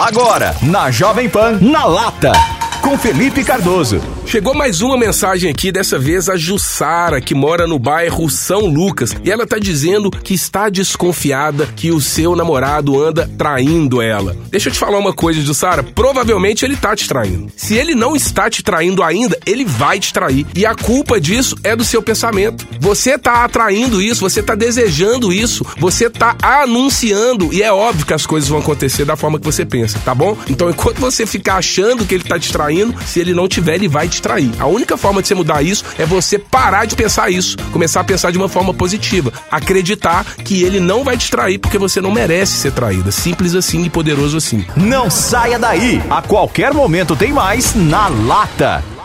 Agora, na Jovem Pan, na lata com Felipe Cardoso. Chegou mais uma mensagem aqui, dessa vez a Jussara, que mora no bairro São Lucas, e ela tá dizendo que está desconfiada que o seu namorado anda traindo ela. Deixa eu te falar uma coisa, Jussara, provavelmente ele tá te traindo. Se ele não está te traindo ainda, ele vai te trair. E a culpa disso é do seu pensamento. Você tá atraindo isso, você tá desejando isso, você tá anunciando, e é óbvio que as coisas vão acontecer da forma que você pensa, tá bom? Então, enquanto você ficar achando que ele tá te traindo. Se ele não tiver, ele vai te A única forma de você mudar isso é você parar de pensar isso, começar a pensar de uma forma positiva, acreditar que ele não vai te trair porque você não merece ser traída. Simples assim e poderoso assim. Não saia daí. A qualquer momento tem mais na lata.